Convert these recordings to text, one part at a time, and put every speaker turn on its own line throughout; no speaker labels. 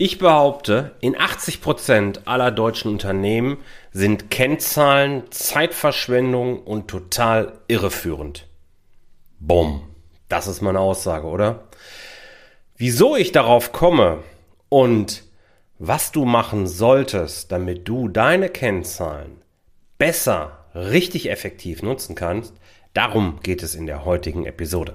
Ich behaupte, in 80% aller deutschen Unternehmen sind Kennzahlen Zeitverschwendung und total irreführend. Bumm. Das ist meine Aussage, oder? Wieso ich darauf komme und was du machen solltest, damit du deine Kennzahlen besser, richtig effektiv nutzen kannst, darum geht es in der heutigen Episode.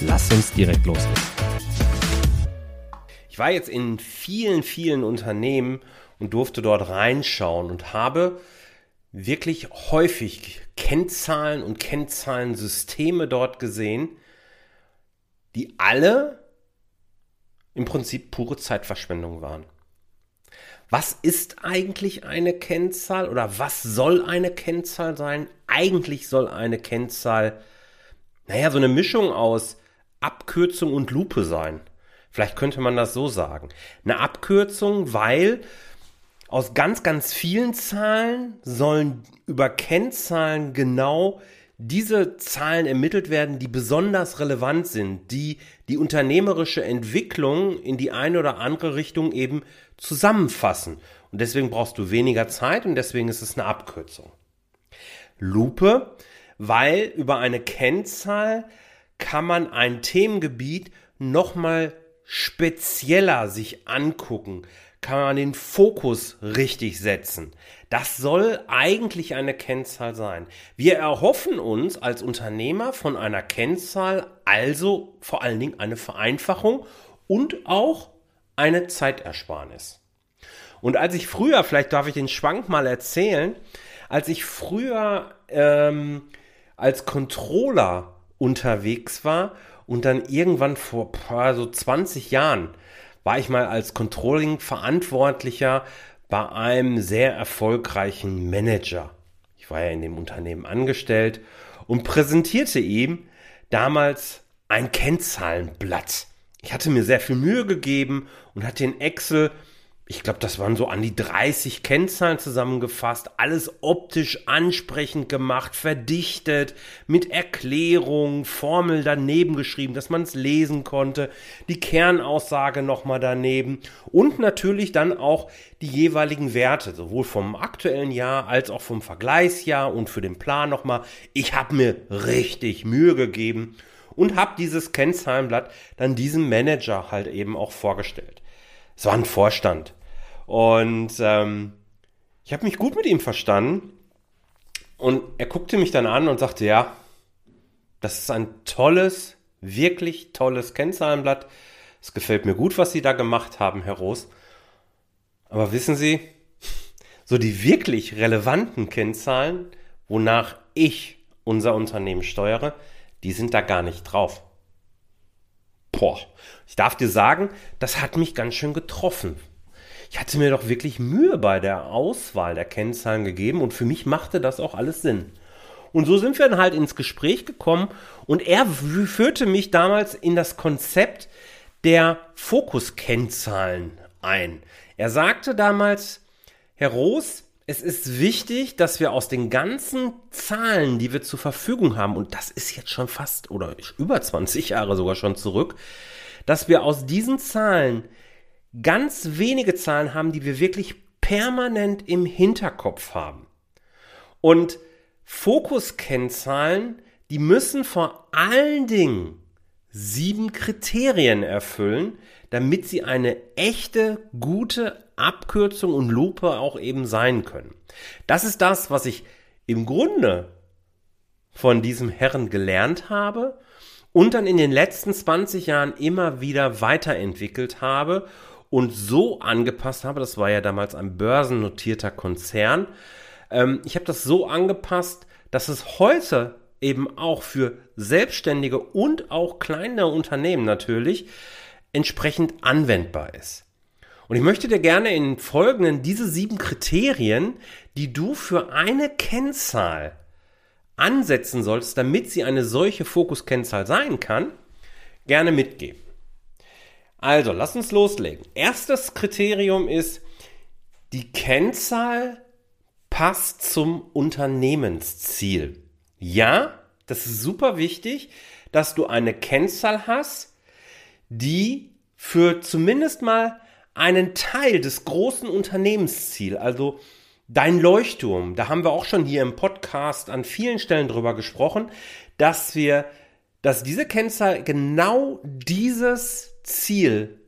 Lass uns direkt loslegen. Ich war jetzt in vielen, vielen Unternehmen und durfte dort reinschauen und habe wirklich häufig Kennzahlen und Kennzahlensysteme dort gesehen, die alle im Prinzip pure Zeitverschwendung waren. Was ist eigentlich eine Kennzahl oder was soll eine Kennzahl sein? Eigentlich soll eine Kennzahl, naja, so eine Mischung aus Abkürzung und Lupe sein. Vielleicht könnte man das so sagen. Eine Abkürzung, weil aus ganz, ganz vielen Zahlen sollen über Kennzahlen genau diese Zahlen ermittelt werden, die besonders relevant sind, die die unternehmerische Entwicklung in die eine oder andere Richtung eben zusammenfassen. Und deswegen brauchst du weniger Zeit und deswegen ist es eine Abkürzung. Lupe, weil über eine Kennzahl kann man ein Themengebiet nochmal spezieller sich angucken, kann man den Fokus richtig setzen. Das soll eigentlich eine Kennzahl sein. Wir erhoffen uns als Unternehmer von einer Kennzahl also vor allen Dingen eine Vereinfachung und auch eine Zeitersparnis. Und als ich früher, vielleicht darf ich den Schwank mal erzählen, als ich früher ähm, als Controller unterwegs war und dann irgendwann vor so 20 Jahren war ich mal als Controlling-Verantwortlicher bei einem sehr erfolgreichen Manager. Ich war ja in dem Unternehmen angestellt und präsentierte ihm damals ein Kennzahlenblatt. Ich hatte mir sehr viel Mühe gegeben und hatte in Excel ich glaube, das waren so an die 30 Kennzahlen zusammengefasst, alles optisch ansprechend gemacht, verdichtet, mit Erklärung, Formel daneben geschrieben, dass man es lesen konnte, die Kernaussage nochmal daneben und natürlich dann auch die jeweiligen Werte, sowohl vom aktuellen Jahr als auch vom Vergleichsjahr und für den Plan nochmal. Ich habe mir richtig Mühe gegeben und habe dieses Kennzahlenblatt dann diesem Manager halt eben auch vorgestellt. Es war ein Vorstand und ähm, ich habe mich gut mit ihm verstanden. Und er guckte mich dann an und sagte, ja, das ist ein tolles, wirklich tolles Kennzahlenblatt. Es gefällt mir gut, was Sie da gemacht haben, Herr Roos. Aber wissen Sie, so die wirklich relevanten Kennzahlen, wonach ich unser Unternehmen steuere, die sind da gar nicht drauf. Boah, ich darf dir sagen, das hat mich ganz schön getroffen, ich hatte mir doch wirklich Mühe bei der Auswahl der Kennzahlen gegeben und für mich machte das auch alles Sinn. Und so sind wir dann halt ins Gespräch gekommen und er führte mich damals in das Konzept der Fokuskennzahlen ein. Er sagte damals, Herr Roos, es ist wichtig, dass wir aus den ganzen Zahlen, die wir zur Verfügung haben, und das ist jetzt schon fast oder über 20 Jahre sogar schon zurück, dass wir aus diesen Zahlen ganz wenige Zahlen haben, die wir wirklich permanent im Hinterkopf haben. Und Fokuskennzahlen, die müssen vor allen Dingen sieben Kriterien erfüllen, damit sie eine echte, gute Abkürzung und Lupe auch eben sein können. Das ist das, was ich im Grunde von diesem Herren gelernt habe und dann in den letzten 20 Jahren immer wieder weiterentwickelt habe und so angepasst habe, das war ja damals ein börsennotierter Konzern, ähm, ich habe das so angepasst, dass es heute eben auch für Selbstständige und auch kleine Unternehmen natürlich entsprechend anwendbar ist. Und ich möchte dir gerne in folgenden diese sieben Kriterien, die du für eine Kennzahl ansetzen solltest, damit sie eine solche Fokuskennzahl sein kann, gerne mitgeben. Also, lass uns loslegen. Erstes Kriterium ist, die Kennzahl passt zum Unternehmensziel. Ja, das ist super wichtig, dass du eine Kennzahl hast, die für zumindest mal einen Teil des großen Unternehmensziels, also dein Leuchtturm, da haben wir auch schon hier im Podcast an vielen Stellen drüber gesprochen, dass wir, dass diese Kennzahl genau dieses Ziel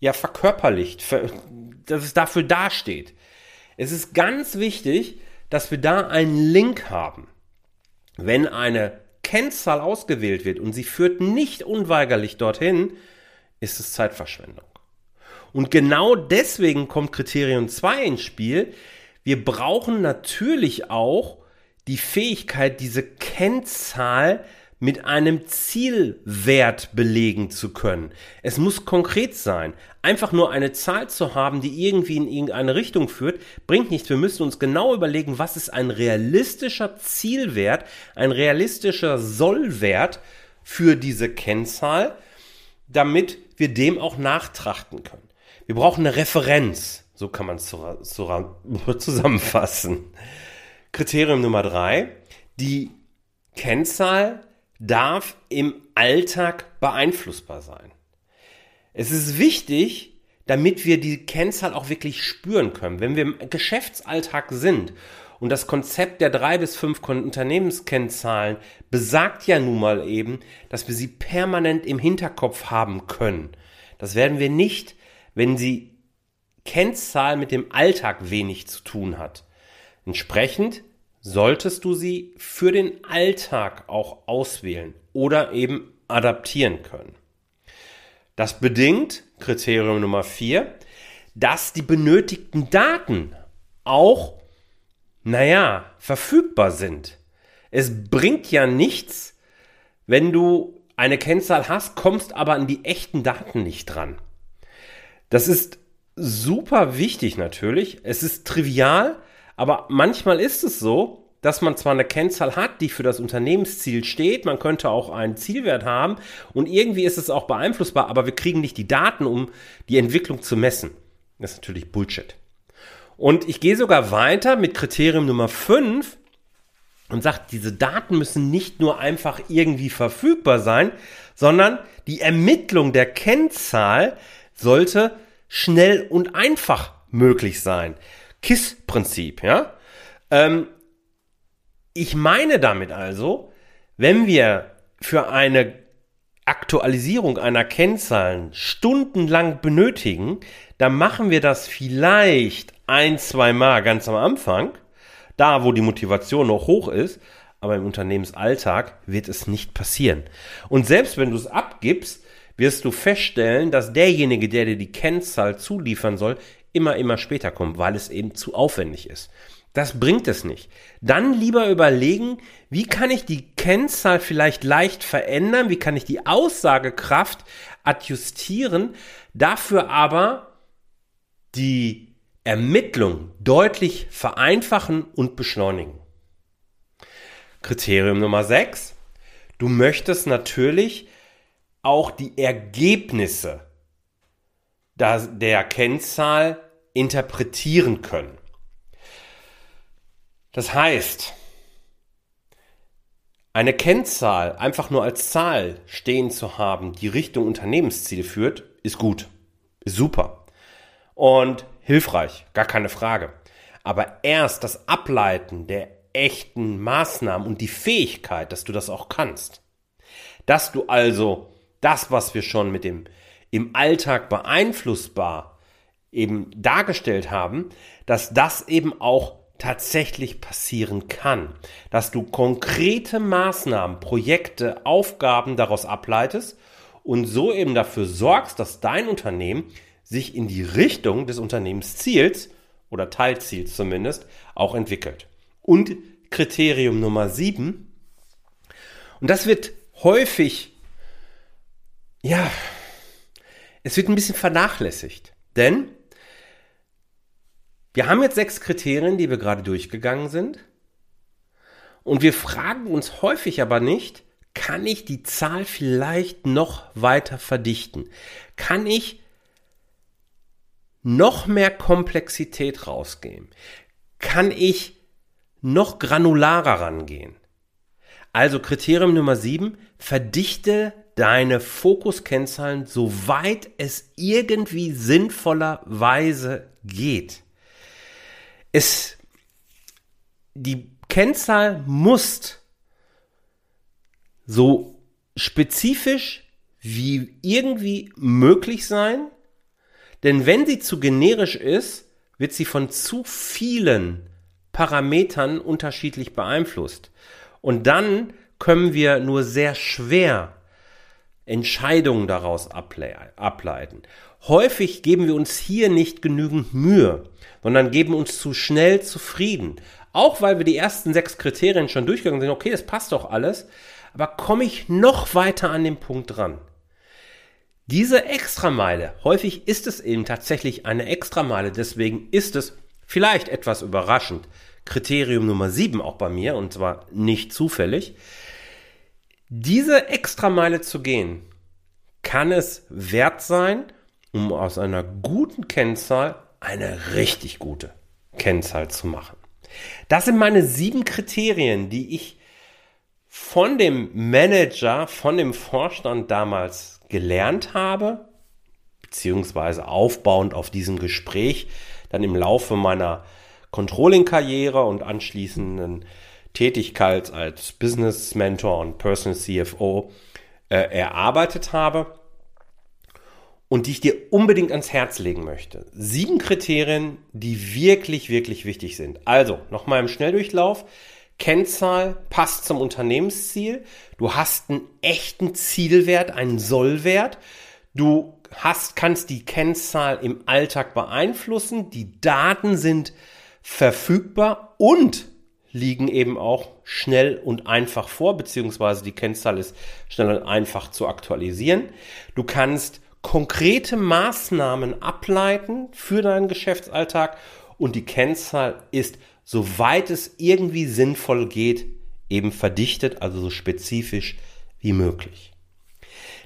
ja verkörperlicht, dass es dafür dasteht. Es ist ganz wichtig, dass wir da einen Link haben. Wenn eine Kennzahl ausgewählt wird und sie führt nicht unweigerlich dorthin, ist es Zeitverschwendung. Und genau deswegen kommt Kriterium 2 ins Spiel. Wir brauchen natürlich auch die Fähigkeit, diese Kennzahl mit einem Zielwert belegen zu können. Es muss konkret sein. Einfach nur eine Zahl zu haben, die irgendwie in irgendeine Richtung führt, bringt nichts. Wir müssen uns genau überlegen, was ist ein realistischer Zielwert, ein realistischer Sollwert für diese Kennzahl, damit wir dem auch nachtrachten können. Wir brauchen eine Referenz. So kann man es zusammenfassen. Kriterium Nummer drei. Die Kennzahl darf im Alltag beeinflussbar sein. Es ist wichtig, damit wir die Kennzahl auch wirklich spüren können. Wenn wir im Geschäftsalltag sind und das Konzept der drei bis fünf Unternehmenskennzahlen besagt ja nun mal eben, dass wir sie permanent im Hinterkopf haben können. Das werden wir nicht, wenn sie Kennzahl mit dem Alltag wenig zu tun hat. Entsprechend solltest du sie für den Alltag auch auswählen oder eben adaptieren können. Das bedingt, Kriterium Nummer vier, dass die benötigten Daten auch, naja, verfügbar sind. Es bringt ja nichts, wenn du eine Kennzahl hast, kommst aber an die echten Daten nicht dran. Das ist super wichtig natürlich. Es ist trivial, aber manchmal ist es so, dass man zwar eine Kennzahl hat, die für das Unternehmensziel steht, man könnte auch einen Zielwert haben und irgendwie ist es auch beeinflussbar, aber wir kriegen nicht die Daten, um die Entwicklung zu messen. Das ist natürlich Bullshit. Und ich gehe sogar weiter mit Kriterium Nummer 5 und sage, diese Daten müssen nicht nur einfach irgendwie verfügbar sein, sondern die Ermittlung der Kennzahl sollte schnell und einfach möglich sein. KISS-Prinzip, ja. Ähm, ich meine damit also, wenn wir für eine Aktualisierung einer Kennzahlen stundenlang benötigen, dann machen wir das vielleicht ein, zwei Mal ganz am Anfang, da wo die Motivation noch hoch ist, aber im Unternehmensalltag wird es nicht passieren. Und selbst wenn du es abgibst, wirst du feststellen, dass derjenige, der dir die Kennzahl zuliefern soll, immer, immer später kommt, weil es eben zu aufwendig ist. Das bringt es nicht. Dann lieber überlegen, wie kann ich die Kennzahl vielleicht leicht verändern, wie kann ich die Aussagekraft adjustieren, dafür aber die Ermittlung deutlich vereinfachen und beschleunigen. Kriterium Nummer 6. Du möchtest natürlich auch die Ergebnisse der Kennzahl interpretieren können. Das heißt, eine Kennzahl einfach nur als Zahl stehen zu haben, die Richtung Unternehmensziel führt, ist gut, ist super und hilfreich, gar keine Frage. Aber erst das Ableiten der echten Maßnahmen und die Fähigkeit, dass du das auch kannst, dass du also das, was wir schon mit dem im Alltag beeinflussbar eben dargestellt haben, dass das eben auch tatsächlich passieren kann, dass du konkrete Maßnahmen, Projekte, Aufgaben daraus ableitest und so eben dafür sorgst, dass dein Unternehmen sich in die Richtung des Unternehmensziels oder Teilziels zumindest auch entwickelt. Und Kriterium Nummer sieben, und das wird häufig, ja, es wird ein bisschen vernachlässigt. Denn wir haben jetzt sechs Kriterien, die wir gerade durchgegangen sind. Und wir fragen uns häufig aber nicht, kann ich die Zahl vielleicht noch weiter verdichten? Kann ich noch mehr Komplexität rausgehen? Kann ich noch granularer rangehen? Also Kriterium Nummer sieben, verdichte deine Fokuskennzahlen, soweit es irgendwie sinnvollerweise geht. Es, die Kennzahl muss so spezifisch wie irgendwie möglich sein, denn wenn sie zu generisch ist, wird sie von zu vielen Parametern unterschiedlich beeinflusst. Und dann können wir nur sehr schwer Entscheidungen daraus ableiten. Häufig geben wir uns hier nicht genügend Mühe, sondern geben uns zu schnell zufrieden. Auch weil wir die ersten sechs Kriterien schon durchgegangen sind, okay, das passt doch alles, aber komme ich noch weiter an den Punkt dran. Diese Extrameile, häufig ist es eben tatsächlich eine Extrameile, deswegen ist es vielleicht etwas überraschend. Kriterium Nummer sieben auch bei mir, und zwar nicht zufällig. Diese Extrameile zu gehen, kann es wert sein, um aus einer guten Kennzahl eine richtig gute Kennzahl zu machen. Das sind meine sieben Kriterien, die ich von dem Manager, von dem Vorstand damals gelernt habe, beziehungsweise aufbauend auf diesem Gespräch dann im Laufe meiner Controlling-Karriere und anschließenden Tätigkeit als Business Mentor und Personal CFO äh, erarbeitet habe und die ich dir unbedingt ans Herz legen möchte. Sieben Kriterien, die wirklich, wirklich wichtig sind. Also, nochmal im Schnelldurchlauf. Kennzahl passt zum Unternehmensziel. Du hast einen echten Zielwert, einen Sollwert. Du hast, kannst die Kennzahl im Alltag beeinflussen. Die Daten sind verfügbar und liegen eben auch schnell und einfach vor, beziehungsweise die Kennzahl ist schnell und einfach zu aktualisieren. Du kannst konkrete Maßnahmen ableiten für deinen Geschäftsalltag und die Kennzahl ist, soweit es irgendwie sinnvoll geht, eben verdichtet, also so spezifisch wie möglich.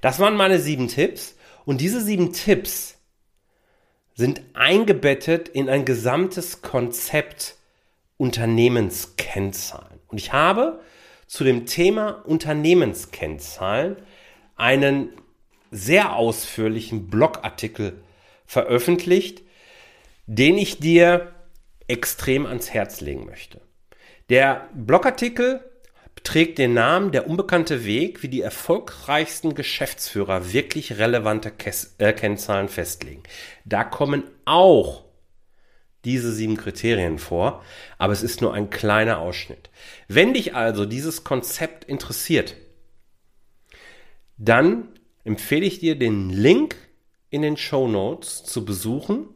Das waren meine sieben Tipps und diese sieben Tipps sind eingebettet in ein gesamtes Konzept Unternehmenskennzahlen. Und ich habe zu dem Thema Unternehmenskennzahlen einen sehr ausführlichen Blogartikel veröffentlicht, den ich dir extrem ans Herz legen möchte. Der Blogartikel trägt den Namen Der unbekannte Weg, wie die erfolgreichsten Geschäftsführer wirklich relevante äh, Kennzahlen festlegen. Da kommen auch diese sieben Kriterien vor, aber es ist nur ein kleiner Ausschnitt. Wenn dich also dieses Konzept interessiert, dann empfehle ich dir, den Link in den Show Notes zu besuchen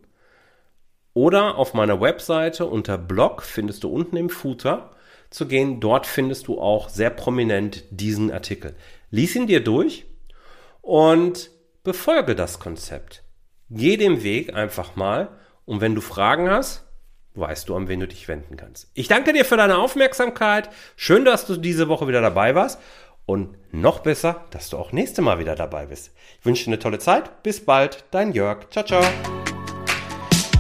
oder auf meiner Webseite unter Blog findest du unten im Footer zu gehen. Dort findest du auch sehr prominent diesen Artikel. Lies ihn dir durch und befolge das Konzept. Geh dem Weg einfach mal und wenn du Fragen hast, weißt du, an wen du dich wenden kannst. Ich danke dir für deine Aufmerksamkeit. Schön, dass du diese Woche wieder dabei warst. Und noch besser, dass du auch nächste Mal wieder dabei bist. Ich wünsche dir eine tolle Zeit. Bis bald, dein Jörg. Ciao, ciao.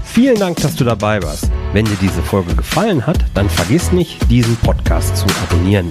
Vielen Dank, dass du dabei warst. Wenn dir diese Folge gefallen hat, dann vergiss nicht, diesen Podcast zu abonnieren.